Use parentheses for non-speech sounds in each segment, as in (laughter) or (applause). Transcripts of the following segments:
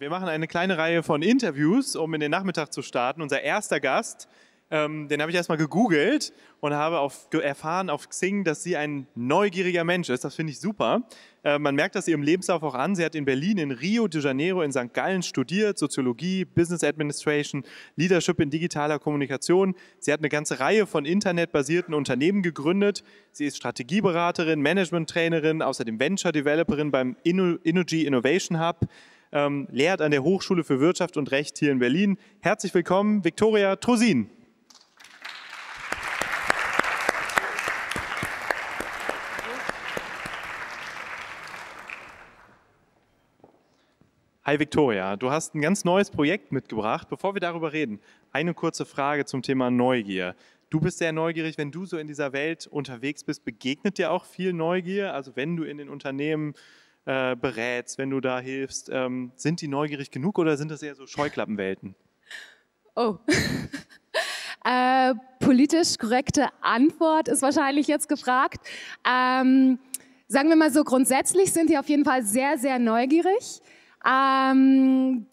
Wir machen eine kleine Reihe von Interviews, um in den Nachmittag zu starten. Unser erster Gast, ähm, den habe ich erstmal gegoogelt und habe auf, erfahren auf Xing, dass sie ein neugieriger Mensch ist. Das finde ich super. Äh, man merkt das ihrem Lebenslauf auch an. Sie hat in Berlin, in Rio de Janeiro, in St. Gallen studiert, Soziologie, Business Administration, Leadership in digitaler Kommunikation. Sie hat eine ganze Reihe von internetbasierten Unternehmen gegründet. Sie ist Strategieberaterin, Management-Trainerin, außerdem Venture-Developerin beim Energy Innovation Hub ähm, lehrt an der Hochschule für Wirtschaft und Recht hier in Berlin. Herzlich willkommen, Viktoria Trosin. Hi Viktoria, du hast ein ganz neues Projekt mitgebracht. Bevor wir darüber reden, eine kurze Frage zum Thema Neugier. Du bist sehr neugierig, wenn du so in dieser Welt unterwegs bist, begegnet dir auch viel Neugier? Also wenn du in den Unternehmen äh, berätst, wenn du da hilfst. Ähm, sind die neugierig genug oder sind das eher so Scheuklappenwelten? Oh. (laughs) äh, politisch korrekte Antwort ist wahrscheinlich jetzt gefragt. Ähm, sagen wir mal so, grundsätzlich sind die auf jeden Fall sehr, sehr neugierig. Ähm,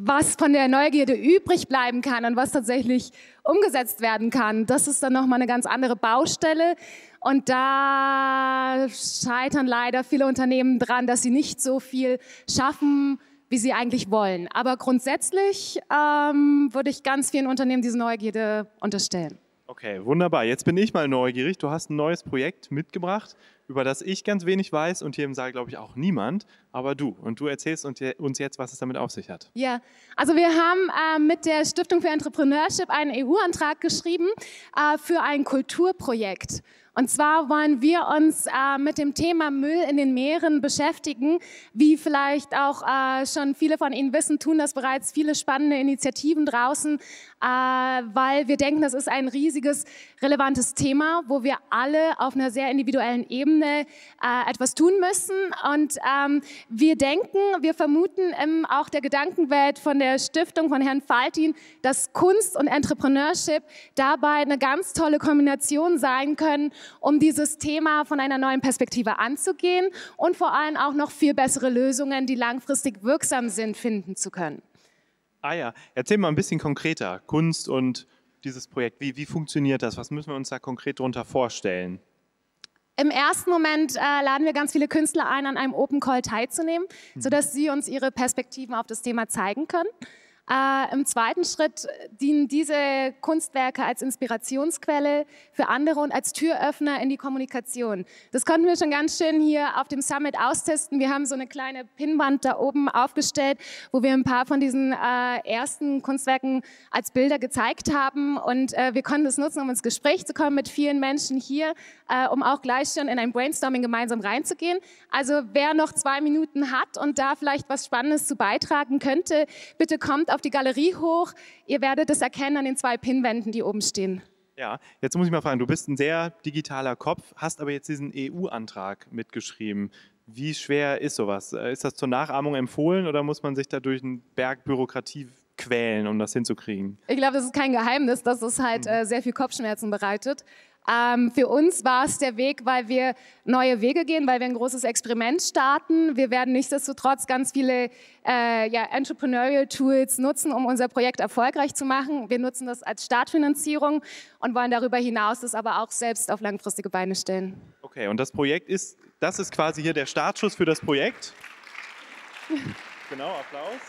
was von der Neugierde übrig bleiben kann und was tatsächlich umgesetzt werden kann, das ist dann nochmal eine ganz andere Baustelle. Und da scheitern leider viele Unternehmen dran, dass sie nicht so viel schaffen, wie sie eigentlich wollen. Aber grundsätzlich ähm, würde ich ganz vielen Unternehmen diese Neugierde unterstellen. Okay, wunderbar. Jetzt bin ich mal neugierig. Du hast ein neues Projekt mitgebracht, über das ich ganz wenig weiß und hier im Saal, glaube ich, auch niemand, aber du. Und du erzählst uns jetzt, was es damit auf sich hat. Ja, also wir haben äh, mit der Stiftung für Entrepreneurship einen EU-Antrag geschrieben äh, für ein Kulturprojekt. Und zwar wollen wir uns äh, mit dem Thema Müll in den Meeren beschäftigen. Wie vielleicht auch äh, schon viele von Ihnen wissen, tun das bereits viele spannende Initiativen draußen, äh, weil wir denken, das ist ein riesiges, relevantes Thema, wo wir alle auf einer sehr individuellen Ebene äh, etwas tun müssen. Und ähm, wir denken, wir vermuten im auch der Gedankenwelt von der Stiftung von Herrn Faltin, dass Kunst und Entrepreneurship dabei eine ganz tolle Kombination sein können, um dieses Thema von einer neuen Perspektive anzugehen und vor allem auch noch viel bessere Lösungen, die langfristig wirksam sind, finden zu können. Ah ja, erzähl mal ein bisschen konkreter. Kunst und dieses Projekt, wie, wie funktioniert das? Was müssen wir uns da konkret darunter vorstellen? Im ersten Moment äh, laden wir ganz viele Künstler ein, an einem Open Call teilzunehmen, mhm. sodass sie uns ihre Perspektiven auf das Thema zeigen können. Äh, Im zweiten Schritt dienen diese Kunstwerke als Inspirationsquelle für andere und als Türöffner in die Kommunikation. Das konnten wir schon ganz schön hier auf dem Summit austesten. Wir haben so eine kleine Pinnwand da oben aufgestellt, wo wir ein paar von diesen äh, ersten Kunstwerken als Bilder gezeigt haben. Und äh, wir konnten das nutzen, um ins Gespräch zu kommen mit vielen Menschen hier, äh, um auch gleich schon in ein Brainstorming gemeinsam reinzugehen. Also wer noch zwei Minuten hat und da vielleicht was Spannendes zu beitragen könnte, bitte kommt auf die Galerie hoch. Ihr werdet es erkennen an den zwei Pinnwänden, die oben stehen. Ja, jetzt muss ich mal fragen, du bist ein sehr digitaler Kopf, hast aber jetzt diesen EU-Antrag mitgeschrieben. Wie schwer ist sowas? Äh, ist das zur Nachahmung empfohlen oder muss man sich da durch einen Berg Bürokratie quälen, um das hinzukriegen? Ich glaube, das ist kein Geheimnis, dass es halt mhm. äh, sehr viel Kopfschmerzen bereitet. Ähm, für uns war es der Weg, weil wir neue Wege gehen, weil wir ein großes Experiment starten. Wir werden nichtsdestotrotz ganz viele äh, ja, Entrepreneurial Tools nutzen, um unser Projekt erfolgreich zu machen. Wir nutzen das als Startfinanzierung und wollen darüber hinaus das aber auch selbst auf langfristige Beine stellen. Okay, und das Projekt ist, das ist quasi hier der Startschuss für das Projekt. (laughs) genau, Applaus.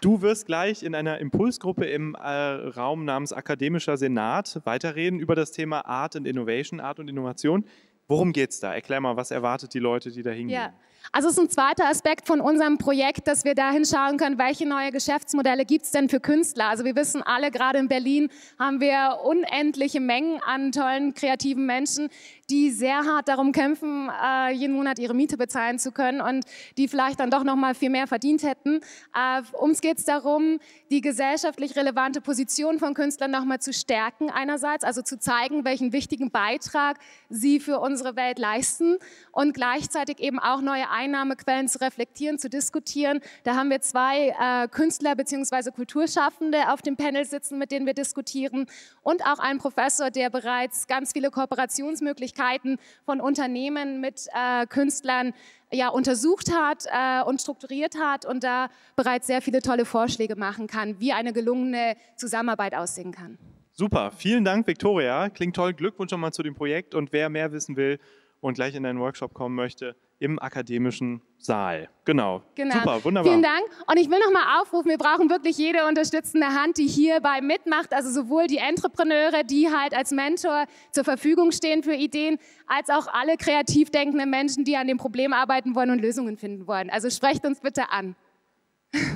Du wirst gleich in einer Impulsgruppe im äh, Raum namens Akademischer Senat weiterreden über das Thema Art and Innovation, Art und Innovation. Worum geht es da? Erklär mal, was erwartet die Leute, die da hingehen? Ja. Also es ist ein zweiter Aspekt von unserem Projekt, dass wir da hinschauen können, welche neue Geschäftsmodelle gibt es denn für Künstler. Also wir wissen alle, gerade in Berlin haben wir unendliche Mengen an tollen, kreativen Menschen, die sehr hart darum kämpfen, äh, jeden Monat ihre Miete bezahlen zu können und die vielleicht dann doch noch mal viel mehr verdient hätten. Äh, uns geht es darum, die gesellschaftlich relevante Position von Künstlern noch mal zu stärken einerseits, also zu zeigen, welchen wichtigen Beitrag sie für unsere Welt leisten und gleichzeitig eben auch neue Einnahmequellen zu reflektieren, zu diskutieren. Da haben wir zwei äh, Künstler bzw. Kulturschaffende auf dem Panel sitzen, mit denen wir diskutieren und auch einen Professor, der bereits ganz viele Kooperationsmöglichkeiten Möglichkeiten von Unternehmen mit äh, Künstlern ja, untersucht hat äh, und strukturiert hat und da bereits sehr viele tolle Vorschläge machen kann, wie eine gelungene Zusammenarbeit aussehen kann. Super, vielen Dank, Viktoria. Klingt toll. Glückwunsch nochmal zu dem Projekt und wer mehr wissen will und gleich in deinen Workshop kommen möchte, im akademischen Saal. Genau. genau. Super, wunderbar. Vielen Dank. Und ich will noch mal aufrufen, wir brauchen wirklich jede unterstützende Hand, die hierbei mitmacht. Also sowohl die Entrepreneure, die halt als Mentor zur Verfügung stehen für Ideen, als auch alle kreativ denkenden Menschen, die an dem Problem arbeiten wollen und Lösungen finden wollen. Also sprecht uns bitte an.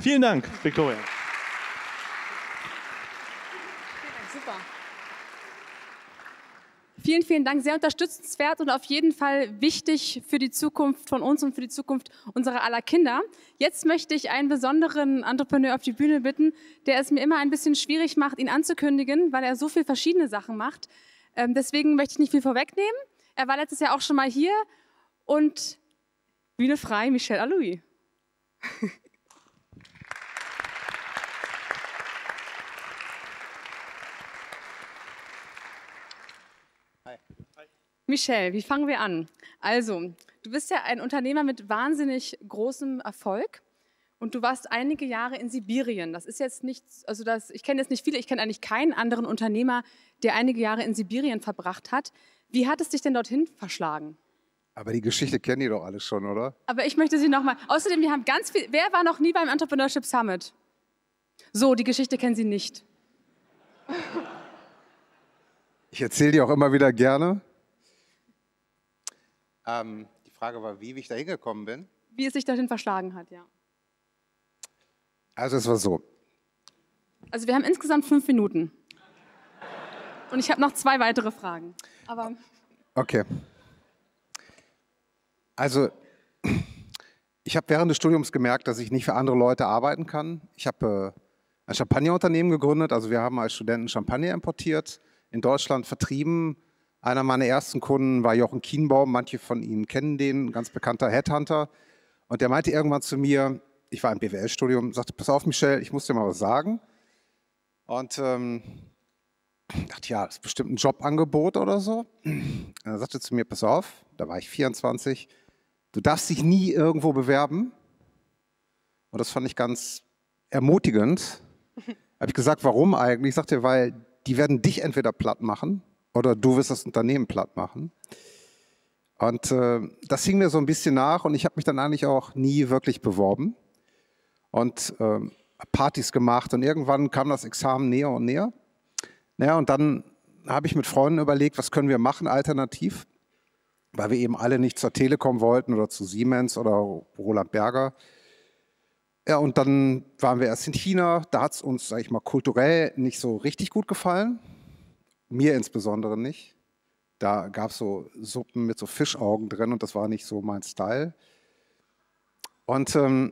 Vielen Dank, Victoria. Super. Vielen, vielen Dank. Sehr unterstützenswert und auf jeden Fall wichtig für die Zukunft von uns und für die Zukunft unserer aller Kinder. Jetzt möchte ich einen besonderen Entrepreneur auf die Bühne bitten, der es mir immer ein bisschen schwierig macht, ihn anzukündigen, weil er so viele verschiedene Sachen macht. Ähm, deswegen möchte ich nicht viel vorwegnehmen. Er war letztes Jahr auch schon mal hier und Bühne frei, Michel Aloui. (laughs) Michelle, wie fangen wir an? Also, du bist ja ein Unternehmer mit wahnsinnig großem Erfolg und du warst einige Jahre in Sibirien. Das ist jetzt nicht, also das, ich kenne jetzt nicht viele, ich kenne eigentlich keinen anderen Unternehmer, der einige Jahre in Sibirien verbracht hat. Wie hat es dich denn dorthin verschlagen? Aber die Geschichte kennen die doch alle schon, oder? Aber ich möchte sie nochmal. Außerdem, wir haben ganz viel. Wer war noch nie beim Entrepreneurship Summit? So, die Geschichte kennen Sie nicht. Ich erzähle die auch immer wieder gerne. Ähm, die Frage war, wie, wie ich da hingekommen bin. Wie es sich dahin verschlagen hat, ja. Also es war so. Also wir haben insgesamt fünf Minuten. Und ich habe noch zwei weitere Fragen. Aber okay. Also ich habe während des Studiums gemerkt, dass ich nicht für andere Leute arbeiten kann. Ich habe äh, ein Champagnerunternehmen gegründet. Also wir haben als Studenten Champagner importiert, in Deutschland vertrieben einer meiner ersten Kunden war Jochen Kienbaum. Manche von Ihnen kennen den, ein ganz bekannter Headhunter. Und der meinte irgendwann zu mir, ich war im BWL-Studium, sagte, pass auf, Michel, ich muss dir mal was sagen. Und ähm, dachte, ja, das ist bestimmt ein Jobangebot oder so. Und er sagte zu mir, pass auf, da war ich 24, du darfst dich nie irgendwo bewerben. Und das fand ich ganz ermutigend. (laughs) Habe ich gesagt, warum eigentlich? Ich sagte, weil die werden dich entweder platt machen oder du wirst das Unternehmen platt machen. Und äh, das hing mir so ein bisschen nach und ich habe mich dann eigentlich auch nie wirklich beworben und äh, Partys gemacht und irgendwann kam das Examen näher und näher. Naja, und dann habe ich mit Freunden überlegt, was können wir machen alternativ, weil wir eben alle nicht zur Telekom wollten oder zu Siemens oder Roland Berger. Ja, und dann waren wir erst in China, da hat es uns, sage ich mal, kulturell nicht so richtig gut gefallen. Mir insbesondere nicht. Da gab es so Suppen mit so Fischaugen drin und das war nicht so mein Style. Und ähm,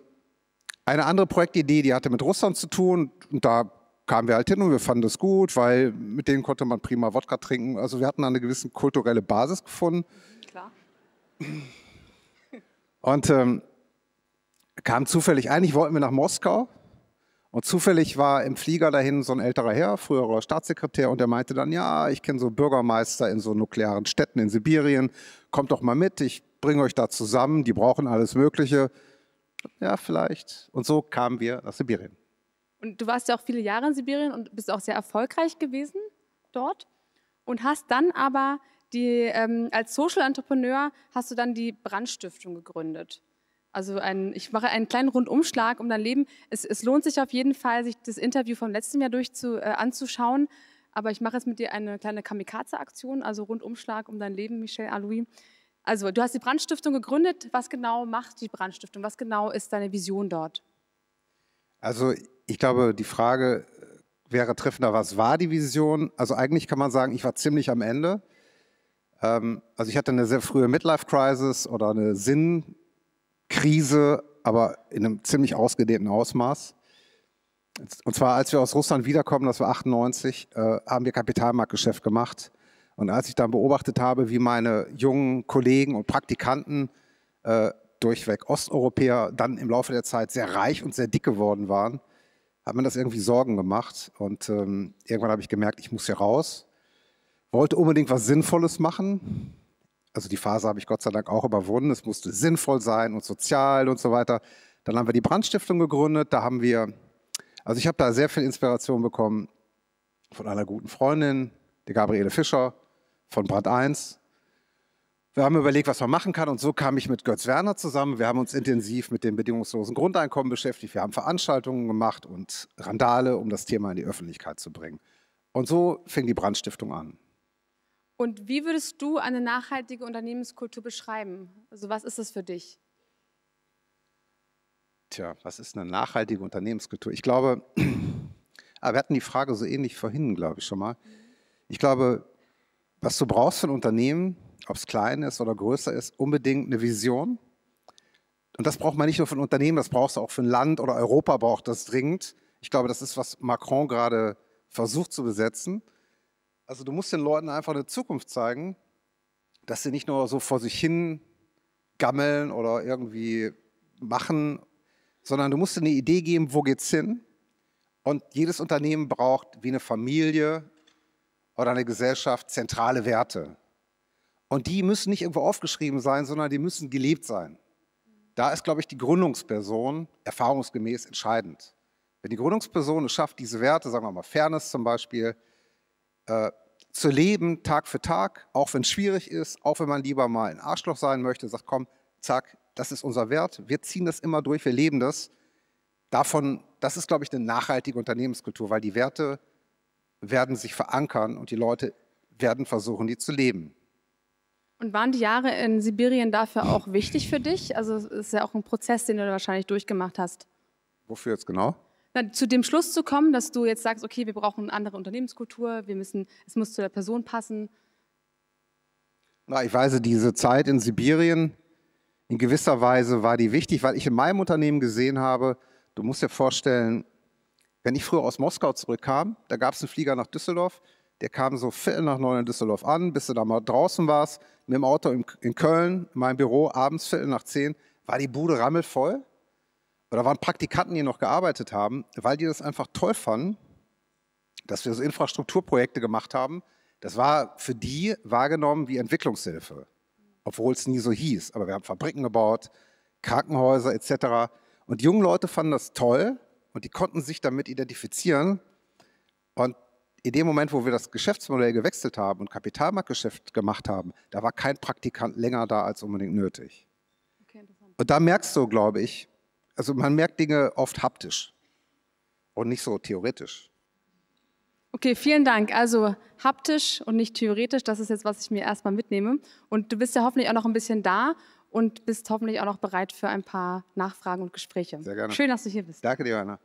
eine andere Projektidee, die hatte mit Russland zu tun und da kamen wir halt hin und wir fanden das gut, weil mit denen konnte man prima Wodka trinken. Also wir hatten eine gewisse kulturelle Basis gefunden. Klar. Und ähm, kam zufällig, eigentlich wollten wir nach Moskau und zufällig war im Flieger dahin so ein älterer Herr, früherer Staatssekretär, und der meinte dann, ja, ich kenne so Bürgermeister in so nuklearen Städten in Sibirien, kommt doch mal mit, ich bringe euch da zusammen, die brauchen alles Mögliche. Ja, vielleicht. Und so kamen wir nach Sibirien. Und du warst ja auch viele Jahre in Sibirien und bist auch sehr erfolgreich gewesen dort und hast dann aber die, ähm, als Social Entrepreneur hast du dann die Brandstiftung gegründet. Also ein, ich mache einen kleinen Rundumschlag um dein Leben. Es, es, lohnt sich auf jeden Fall, sich das Interview vom letzten Jahr durch zu, äh, anzuschauen. Aber ich mache jetzt mit dir eine kleine Kamikaze-Aktion, also Rundumschlag um dein Leben, Michel Aloui. Also du hast die Brandstiftung gegründet. Was genau macht die Brandstiftung? Was genau ist deine Vision dort? Also ich glaube, die Frage wäre treffender, was war die Vision? Also eigentlich kann man sagen, ich war ziemlich am Ende. Ähm, also ich hatte eine sehr frühe Midlife-Crisis oder eine Sinn- Krise, aber in einem ziemlich ausgedehnten Ausmaß. Und zwar, als wir aus Russland wiederkommen, das war 98, äh, haben wir Kapitalmarktgeschäft gemacht. Und als ich dann beobachtet habe, wie meine jungen Kollegen und Praktikanten äh, durchweg Osteuropäer dann im Laufe der Zeit sehr reich und sehr dick geworden waren, hat mir das irgendwie Sorgen gemacht. Und ähm, irgendwann habe ich gemerkt, ich muss hier raus. Wollte unbedingt was Sinnvolles machen. Also die Phase habe ich Gott sei Dank auch überwunden. Es musste sinnvoll sein und sozial und so weiter. Dann haben wir die Brandstiftung gegründet. Da haben wir, also ich habe da sehr viel Inspiration bekommen von einer guten Freundin, der Gabriele Fischer von Brand 1. Wir haben überlegt, was man machen kann und so kam ich mit Götz Werner zusammen. Wir haben uns intensiv mit dem bedingungslosen Grundeinkommen beschäftigt. Wir haben Veranstaltungen gemacht und Randale, um das Thema in die Öffentlichkeit zu bringen. Und so fing die Brandstiftung an. Und wie würdest du eine nachhaltige Unternehmenskultur beschreiben? Also was ist das für dich? Tja, was ist eine nachhaltige Unternehmenskultur? Ich glaube, (clears throat) ah, wir hatten die Frage so ähnlich vorhin, glaube ich schon mal. Ich glaube, was du brauchst für ein Unternehmen, ob es klein ist oder größer ist, unbedingt eine Vision. Und das braucht man nicht nur für ein Unternehmen, das brauchst du auch für ein Land oder Europa braucht das dringend. Ich glaube, das ist, was Macron gerade versucht zu besetzen. Also du musst den Leuten einfach eine Zukunft zeigen, dass sie nicht nur so vor sich hin gammeln oder irgendwie machen, sondern du musst ihnen eine Idee geben, wo geht's hin? Und jedes Unternehmen braucht wie eine Familie oder eine Gesellschaft zentrale Werte. Und die müssen nicht irgendwo aufgeschrieben sein, sondern die müssen gelebt sein. Da ist, glaube ich, die Gründungsperson erfahrungsgemäß entscheidend. Wenn die Gründungsperson es schafft, diese Werte, sagen wir mal Fairness zum Beispiel, äh, zu leben, Tag für Tag, auch wenn es schwierig ist, auch wenn man lieber mal ein Arschloch sein möchte, sagt, komm, zack, das ist unser Wert, wir ziehen das immer durch, wir leben das. Davon, das ist, glaube ich, eine nachhaltige Unternehmenskultur, weil die Werte werden sich verankern und die Leute werden versuchen, die zu leben. Und waren die Jahre in Sibirien dafür auch wichtig für dich? Also es ist ja auch ein Prozess, den du wahrscheinlich durchgemacht hast. Wofür jetzt genau? Na, zu dem Schluss zu kommen, dass du jetzt sagst, okay, wir brauchen eine andere Unternehmenskultur, wir müssen, es muss zu der Person passen. Na, ich weiß, diese Zeit in Sibirien, in gewisser Weise war die wichtig, weil ich in meinem Unternehmen gesehen habe, du musst dir vorstellen, wenn ich früher aus Moskau zurückkam, da gab es einen Flieger nach Düsseldorf, der kam so viertel nach neun in Düsseldorf an, bis du da mal draußen warst, mit dem Auto in, Köln, in meinem Büro, abends viertel nach zehn, war die Bude rammelvoll. Oder waren Praktikanten, die noch gearbeitet haben, weil die das einfach toll fanden, dass wir so Infrastrukturprojekte gemacht haben. Das war für die wahrgenommen wie Entwicklungshilfe, obwohl es nie so hieß. Aber wir haben Fabriken gebaut, Krankenhäuser etc. Und die jungen Leute fanden das toll und die konnten sich damit identifizieren. Und in dem Moment, wo wir das Geschäftsmodell gewechselt haben und Kapitalmarktgeschäft gemacht haben, da war kein Praktikant länger da als unbedingt nötig. Okay, und da merkst du, glaube ich, also man merkt Dinge oft haptisch und nicht so theoretisch. Okay, vielen Dank. Also haptisch und nicht theoretisch, das ist jetzt, was ich mir erstmal mitnehme. Und du bist ja hoffentlich auch noch ein bisschen da und bist hoffentlich auch noch bereit für ein paar Nachfragen und Gespräche. Sehr gerne. Schön, dass du hier bist. Danke dir, Anna.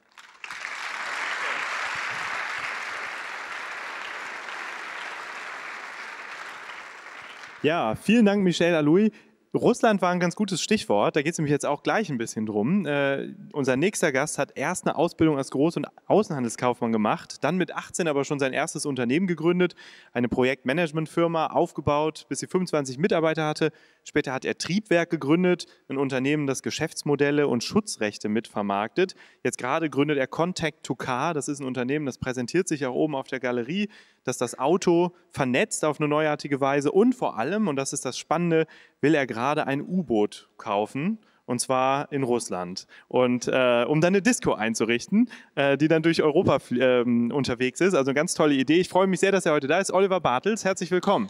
Ja, vielen Dank, Michel Aloui. Russland war ein ganz gutes Stichwort. Da geht es nämlich jetzt auch gleich ein bisschen drum. Äh, unser nächster Gast hat erst eine Ausbildung als Groß- und Außenhandelskaufmann gemacht, dann mit 18 aber schon sein erstes Unternehmen gegründet, eine Projektmanagementfirma aufgebaut, bis sie 25 Mitarbeiter hatte. Später hat er Triebwerk gegründet, ein Unternehmen, das Geschäftsmodelle und Schutzrechte mitvermarktet. Jetzt gerade gründet er Contact to Car. Das ist ein Unternehmen, das präsentiert sich auch oben auf der Galerie, das das Auto vernetzt auf eine neuartige Weise und vor allem, und das ist das Spannende, will er gerade ein U-Boot kaufen und zwar in Russland. Und äh, um dann eine Disco einzurichten, äh, die dann durch Europa äh, unterwegs ist. Also eine ganz tolle Idee. Ich freue mich sehr, dass er heute da ist. Oliver Bartels, herzlich willkommen.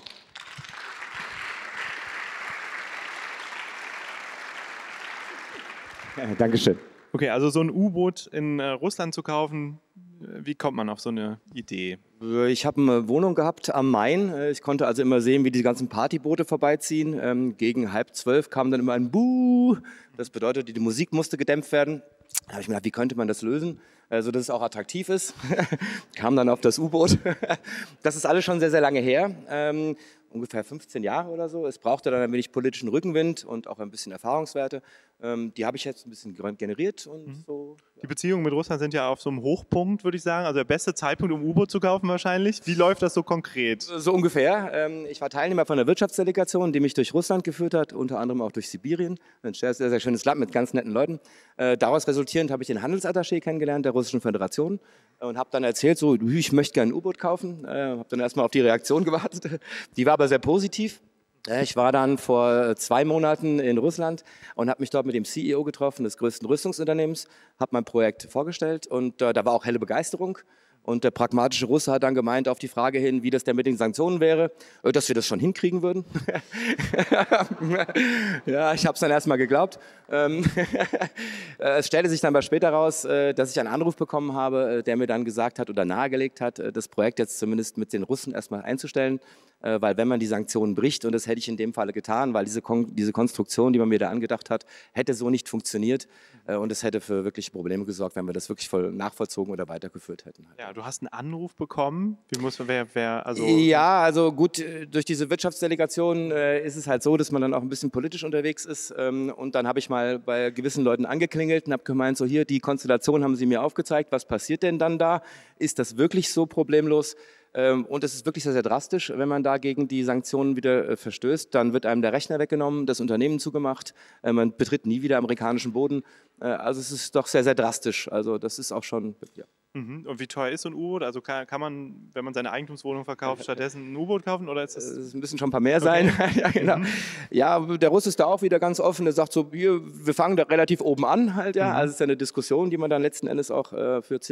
Ja, Dankeschön. Okay, also so ein U-Boot in äh, Russland zu kaufen, wie kommt man auf so eine Idee? Ich habe eine Wohnung gehabt am Main. Äh, ich konnte also immer sehen, wie die ganzen Partyboote vorbeiziehen. Ähm, gegen halb zwölf kam dann immer ein Buh. Das bedeutet, die Musik musste gedämpft werden. Da habe ich mir gedacht, wie könnte man das lösen, also dass es auch attraktiv ist. (laughs) kam dann auf das U-Boot. (laughs) das ist alles schon sehr, sehr lange her. Ähm, ungefähr 15 Jahre oder so. Es brauchte dann ein wenig politischen Rückenwind und auch ein bisschen Erfahrungswerte. Ähm, die habe ich jetzt ein bisschen generiert und mhm. so. Ja. Die Beziehungen mit Russland sind ja auf so einem Hochpunkt, würde ich sagen. Also der beste Zeitpunkt, um U-Boot zu kaufen wahrscheinlich. Wie läuft das so konkret? So ungefähr. Ähm, ich war Teilnehmer von einer Wirtschaftsdelegation, die mich durch Russland geführt hat, unter anderem auch durch Sibirien. Ein sehr, sehr schönes Land mit ganz netten Leuten. Äh, daraus resultierend habe ich den Handelsattaché kennengelernt der Russischen Föderation und habe dann erzählt, so, ich möchte gerne ein U-Boot kaufen. Äh, habe dann erstmal auf die Reaktion (laughs) gewartet. Die war aber sehr positiv. Ich war dann vor zwei Monaten in Russland und habe mich dort mit dem CEO getroffen des größten Rüstungsunternehmens, habe mein Projekt vorgestellt und äh, da war auch helle Begeisterung. Und der pragmatische Russe hat dann gemeint auf die Frage hin, wie das denn mit den Sanktionen wäre, äh, dass wir das schon hinkriegen würden. (laughs) ja, ich habe es dann erstmal geglaubt. Ähm, äh, (laughs) es stellte sich dann aber später raus, äh, dass ich einen Anruf bekommen habe, der mir dann gesagt hat oder nahegelegt hat, das Projekt jetzt zumindest mit den Russen erstmal einzustellen weil wenn man die Sanktionen bricht, und das hätte ich in dem Falle getan, weil diese, Kon diese Konstruktion, die man mir da angedacht hat, hätte so nicht funktioniert und es hätte für wirklich Probleme gesorgt, wenn wir das wirklich voll nachvollzogen oder weitergeführt hätten. Ja, du hast einen Anruf bekommen. Wie muss man, wer, wer, also. Ja, also gut, durch diese Wirtschaftsdelegation äh, ist es halt so, dass man dann auch ein bisschen politisch unterwegs ist. Ähm, und dann habe ich mal bei gewissen Leuten angeklingelt und habe gemeint, so hier, die Konstellation haben sie mir aufgezeigt. Was passiert denn dann da? Ist das wirklich so problemlos? Ähm, und es ist wirklich sehr, sehr drastisch, wenn man da gegen die Sanktionen wieder äh, verstößt. Dann wird einem der Rechner weggenommen, das Unternehmen zugemacht, äh, man betritt nie wieder amerikanischen Boden. Äh, also es ist doch sehr, sehr drastisch. Also das ist auch schon, ja. Mhm. Und wie teuer ist so ein U-Boot? Also kann, kann, man, wenn man seine Eigentumswohnung verkauft, stattdessen ein U-Boot kaufen? Oder ist das, das müssen schon ein paar mehr sein. Okay. (laughs) ja, genau. Mhm. ja, der Russ ist da auch wieder ganz offen. Er sagt so, hier, wir fangen da relativ oben an halt. Ja. Mhm. Also es ist ja eine Diskussion, die man dann letzten Endes auch äh, führt.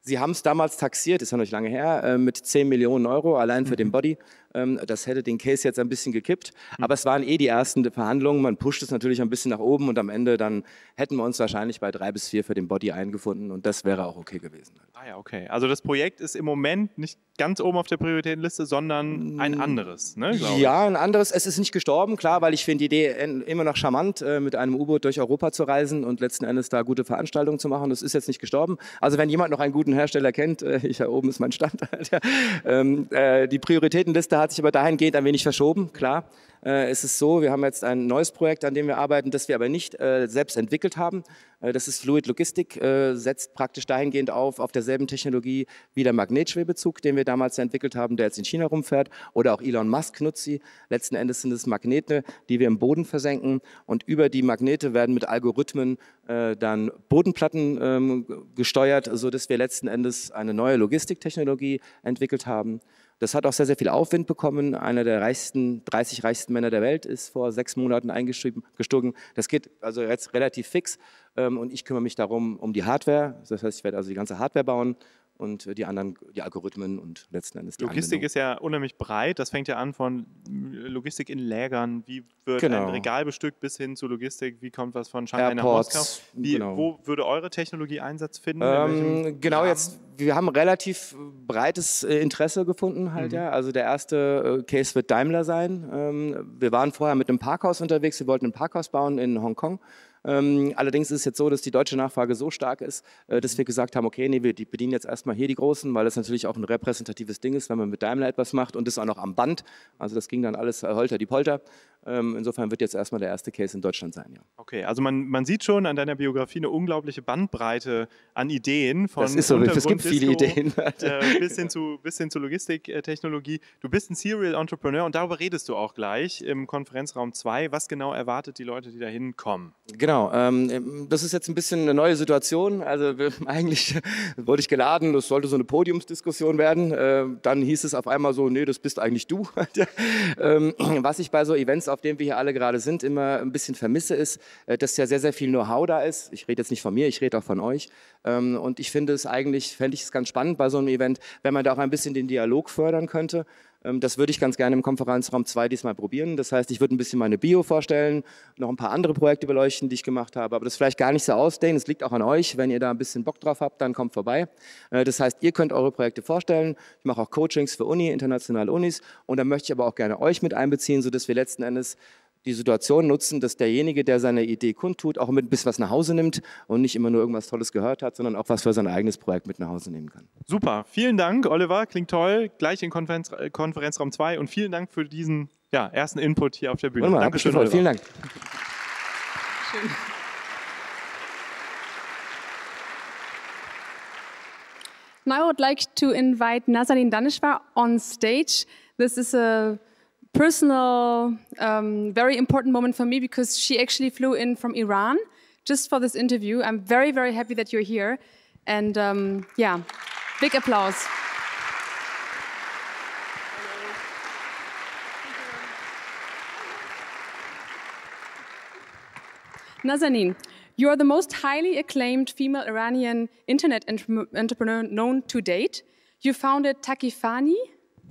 Sie haben es damals taxiert, ist ja noch nicht lange her, äh, mit 10 Millionen Euro allein für mhm. den Body. Ähm, das hätte den Case jetzt ein bisschen gekippt. Mhm. Aber es waren eh die ersten Verhandlungen. Man pusht es natürlich ein bisschen nach oben und am Ende dann hätten wir uns wahrscheinlich bei drei bis vier für den Body eingefunden und das wäre auch okay gewesen. Ah ja, okay. Also das Projekt ist im Moment nicht ganz oben auf der Prioritätenliste, sondern ein mm, anderes, ne, Ja, ein anderes. Es ist nicht gestorben, klar, weil ich finde die Idee immer noch charmant, äh, mit einem U-Boot durch Europa zu reisen und letzten Endes da gute Veranstaltungen zu machen. Das ist jetzt nicht gestorben. Also wenn jemand noch einen guten Hersteller kennt, äh, ich da oben ist mein Stand. (laughs) ähm, äh, die Prioritätenliste hat sich aber dahingehend ein wenig verschoben, klar. Äh, es ist so, wir haben jetzt ein neues Projekt, an dem wir arbeiten, das wir aber nicht äh, selbst entwickelt haben. Äh, das ist Fluid Logistik, äh, setzt praktisch dahingehend auf, auf derselben Technologie wie der Magnetschwebezug, den wir damals entwickelt haben, der jetzt in China rumfährt. Oder auch Elon Musk nutzt sie. Letzten Endes sind es Magnete, die wir im Boden versenken. Und über die Magnete werden mit Algorithmen äh, dann Bodenplatten ähm, gesteuert, sodass wir letzten Endes eine neue Logistiktechnologie entwickelt haben. Das hat auch sehr, sehr viel Aufwind bekommen. Einer der reichsten, 30 reichsten Männer der Welt ist vor sechs Monaten eingestiegen. Das geht also jetzt relativ fix. Ähm, und ich kümmere mich darum, um die Hardware. Das heißt, ich werde also die ganze Hardware bauen und die anderen, die Algorithmen und letzten Endes die Logistik Anwendung. ist ja unheimlich breit. Das fängt ja an von Logistik in Lägern. Wie wird genau. ein Regal bestückt bis hin zu Logistik? Wie kommt was von Shanghai Airports, nach Moskau? Wie, genau. Wo würde eure Technologie Einsatz finden? Ähm, genau, Rahmen? jetzt, wir haben relativ breites äh, Interesse gefunden halt, mhm. ja. Also der erste äh, Case wird Daimler sein. Ähm, wir waren vorher mit einem Parkhaus unterwegs. Wir wollten ein Parkhaus bauen in Hongkong. Ähm, allerdings ist es jetzt so, dass die deutsche Nachfrage so stark ist, äh, dass wir gesagt haben, okay, nee, wir bedienen jetzt erstmal hier die Großen, weil das natürlich auch ein repräsentatives Ding ist, wenn man mit Daimler etwas macht und das auch noch am Band. Also das ging dann alles äh, holter die Polter. Ähm, insofern wird jetzt erstmal der erste Case in Deutschland sein, ja. Okay, also man, man sieht schon an deiner Biografie eine unglaubliche Bandbreite an Ideen. Von das ist so, es gibt viele Ideen. Äh, bis, hin zu, bis hin zu Logistiktechnologie. Du bist ein Serial Entrepreneur und darüber redest du auch gleich im Konferenzraum 2. Was genau erwartet die Leute, die da hinkommen? Genau, ähm, das ist jetzt ein bisschen eine neue Situation. Also (laughs) eigentlich wurde ich geladen, das sollte so eine Podiumsdiskussion werden. Äh, dann hieß es auf einmal so, nee, das bist eigentlich du. (laughs) ähm, was ich bei so Events auf dem wir hier alle gerade sind, immer ein bisschen vermisse, ist, äh, dass ja sehr, sehr viel Know-how da ist. Ich rede jetzt nicht von mir, ich rede auch von euch. Ähm, und ich finde es eigentlich, fände ich es ganz spannend bei so einem Event, wenn man da auch ein bisschen den Dialog fördern könnte. Ähm, das würde ich ganz gerne im Konferenzraum 2 diesmal probieren. Das heißt, ich würde ein bisschen meine Bio vorstellen, noch ein paar andere Projekte beleuchten, die ich gemacht habe, aber das vielleicht gar nicht so ausdehnen. Es liegt auch an euch. Wenn ihr da ein bisschen Bock drauf habt, dann kommt vorbei. Äh, das heißt, ihr könnt eure Projekte vorstellen. Ich mache auch Coachings für Uni, internationale Unis und dann möchte ich aber auch gerne euch mit einbeziehen, sodass wir letzten Endes die Situation nutzen, dass derjenige, der seine Idee kundtut, auch mit ein bisschen was nach Hause nimmt und nicht immer nur irgendwas Tolles gehört hat, sondern auch was für sein eigenes Projekt mit nach Hause nehmen kann. Super, vielen Dank, Oliver, klingt toll. Gleich in Konferenz, äh, Konferenzraum 2 und vielen Dank für diesen ja, ersten Input hier auf der Bühne. Wunderbar, Dankeschön, Oliver. Vielen Dank. Schön. Now I would like to invite Nazanin Daneshvar on stage. This is a personal, um, very important moment for me because she actually flew in from Iran just for this interview. I'm very, very happy that you're here. And um, yeah, big applause. Nazanin, you are the most highly acclaimed female Iranian internet entrepreneur known to date. You founded Takifani.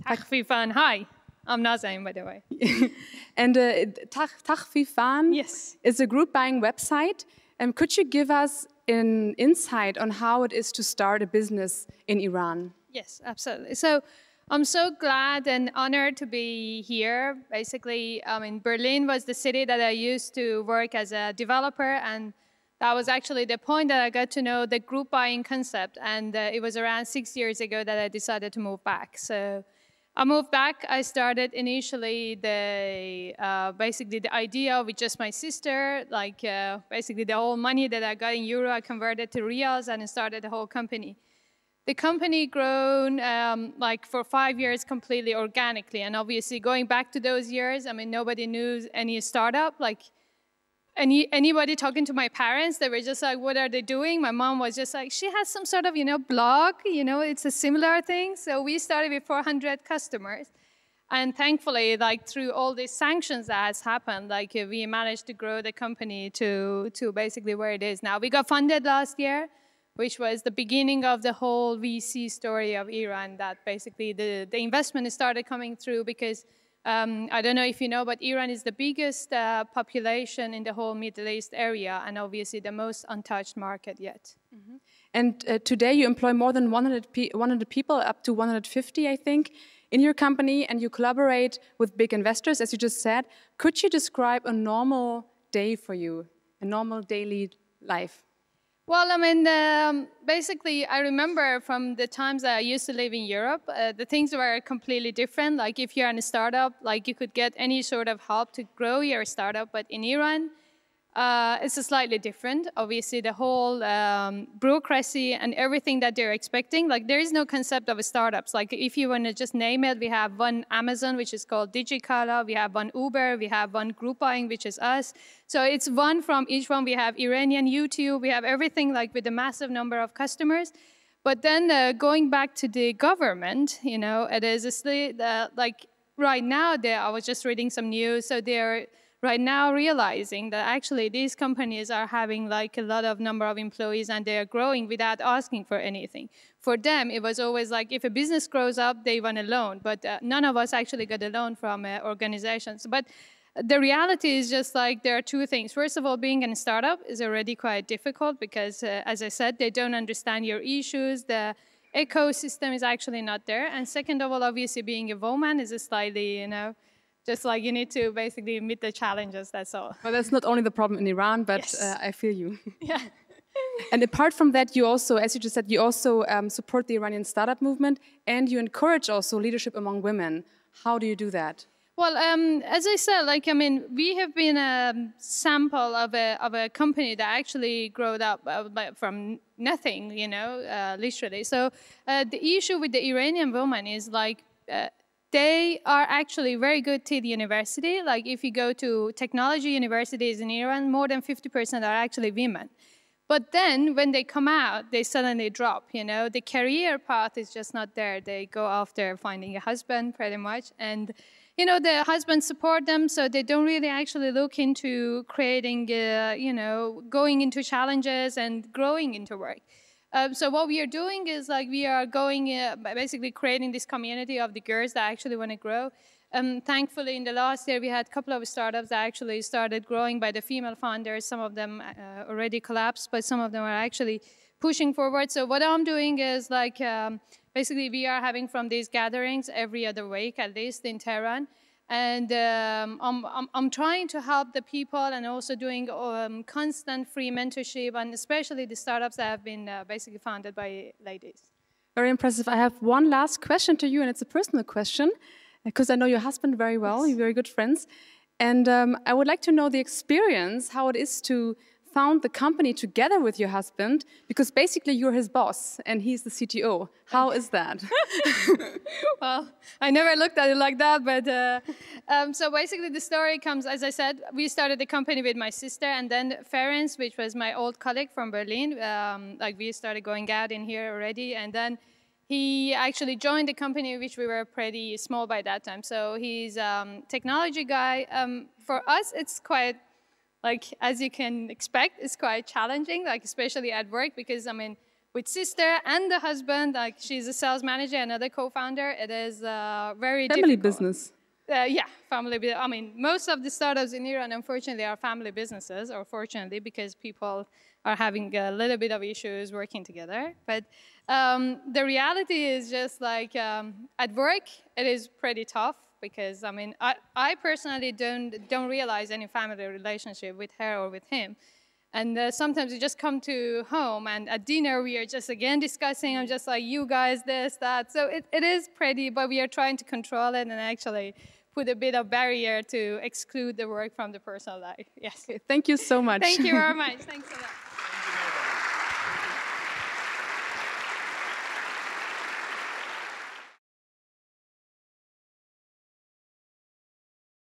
Takfifan, hi. I'm Nazain, by the way. (laughs) and uh, Takfifan Yes. is a group buying website. Um, could you give us an insight on how it is to start a business in Iran? Yes, absolutely. So I'm so glad and honored to be here. Basically, I mean, Berlin was the city that I used to work as a developer, and that was actually the point that I got to know the group buying concept. And uh, it was around six years ago that I decided to move back. So I moved back. I started initially the uh, basically the idea with just my sister, like uh, basically the whole money that I got in euro, I converted to reals and started the whole company. The company grown um, like for five years completely organically. And obviously going back to those years i mean nobody knew any startup. Like any anybody talking to my parents they were just like what are they doing? My mom was just like she has some sort of you know blog you know it's a similar thing. So we started with 400 customers. And thankfully like through all these sanctions that has happened like we managed to grow the company to to basically where it is now. We got funded last year which was the beginning of the whole VC story of Iran. That basically the, the investment started coming through because um, I don't know if you know, but Iran is the biggest uh, population in the whole Middle East area and obviously the most untouched market yet. And uh, today you employ more than 100, pe- 100 people, up to 150, I think, in your company, and you collaborate with big investors, as you just said. Could you describe a normal day for you, a normal daily life? Well, I mean, um, basically, I remember from the times that I used to live in Europe, uh, the things were completely different. Like, if you're in a startup, like you could get any sort of help to grow your startup, but in Iran, uh, it's a slightly different. Obviously, the whole um, bureaucracy and everything that they're expecting, like there is no concept of startups. Like if you want to just name it, we have one Amazon, which is called Digicala. We have one Uber. We have one group buying, which is us. So it's one from each one. We have Iranian YouTube. We have everything like with a massive number of customers. But then uh, going back to the government, you know, it is still, uh, like right now. I was just reading some news. So they're right now realizing that actually these companies are having like a lot of number of employees and they're growing without asking for anything. For them, it was always like if a business grows up, they want a loan, but uh, none of us actually got a loan from uh, organizations. But the reality is just like there are two things. First of all, being in a startup is already quite difficult because, uh, as I said, they don't understand your issues. The ecosystem is actually not there. And second of all, obviously, being a woman is a slightly, you know, just like you need to basically meet the challenges. That's all. Well, that's not only the problem in Iran, but Yes. uh, I feel you. (laughs) Yeah. and apart from that, you also, as you just said, you also um, support the Iranian startup movement and you encourage also leadership among women. How do you do that? Well, um, as I said, like I mean, we have been a sample of a of a company that actually grew up uh, from nothing, you know, uh, literally. So uh, the issue with the Iranian woman is like. Uh, they are actually very good to the university. Like if you go to technology universities in Iran, more than 50% are actually women. But then when they come out, they suddenly drop, you know, the career path is just not there. They go after finding a husband pretty much. And, you know, the husbands support them, so they don't really actually look into creating, uh, you know, going into challenges and growing into work. Um, so what we are doing is like we are going uh, basically creating this community of the girls that actually want to grow. Um, thankfully, in the last year, we had a couple of startups that actually started growing by the female founders. Some of them uh, already collapsed, but some of them are actually pushing forward. So what I'm doing is like um, basically we are having from these gatherings every other week, at least in Tehran. And um, I'm, I'm, I'm trying to help the people and also doing um, constant free mentorship, and especially the startups that have been uh, basically founded by ladies. Very impressive. I have one last question to you, and it's a personal question because I know your husband very well. You're very good friends. And um, I would like to know the experience, how it is to found the company together with your husband, because basically you're his boss and he's the CTO. How is that? (laughs) well, I never looked at it like that, but uh, um, so basically the story comes, as I said, we started the company with my sister, and then Ferenc, which was my old colleague from Berlin, um, like we started going out in here already, and then he actually joined the company, which we were pretty small by that time. So he's um, technology guy. Um, for us, it's quite like as you can expect, it's quite challenging, like especially at work because I mean, with sister and the husband, like she's a sales manager, another co-founder. It is uh, very Family difficult. business. Uh, yeah, family. I mean, most of the startups in Iran, unfortunately, are family businesses, or fortunately, because people are having a little bit of issues working together. But um, the reality is just like um, at work, it is pretty tough because I mean, I, I personally don't don't realize any family relationship with her or with him. And uh, sometimes we just come to home and at dinner we are just again discussing. I'm just like, you guys, this, that. So it, it is pretty, but we are trying to control it and actually put a bit of barrier to exclude the work from the personal life. Yes. Thank you so much. Thank you very (laughs) much. Thanks a lot.